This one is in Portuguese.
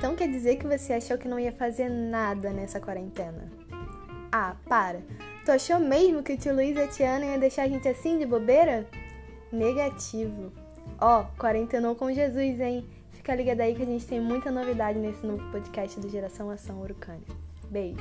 Então quer dizer que você achou que não ia fazer nada nessa quarentena? Ah, para! Tu achou mesmo que o tio Luiz e a Tiana iam deixar a gente assim de bobeira? Negativo. Ó, oh, quarentenou com Jesus, hein? Fica ligada aí que a gente tem muita novidade nesse novo podcast do Geração Ação Urucânia. Beijo!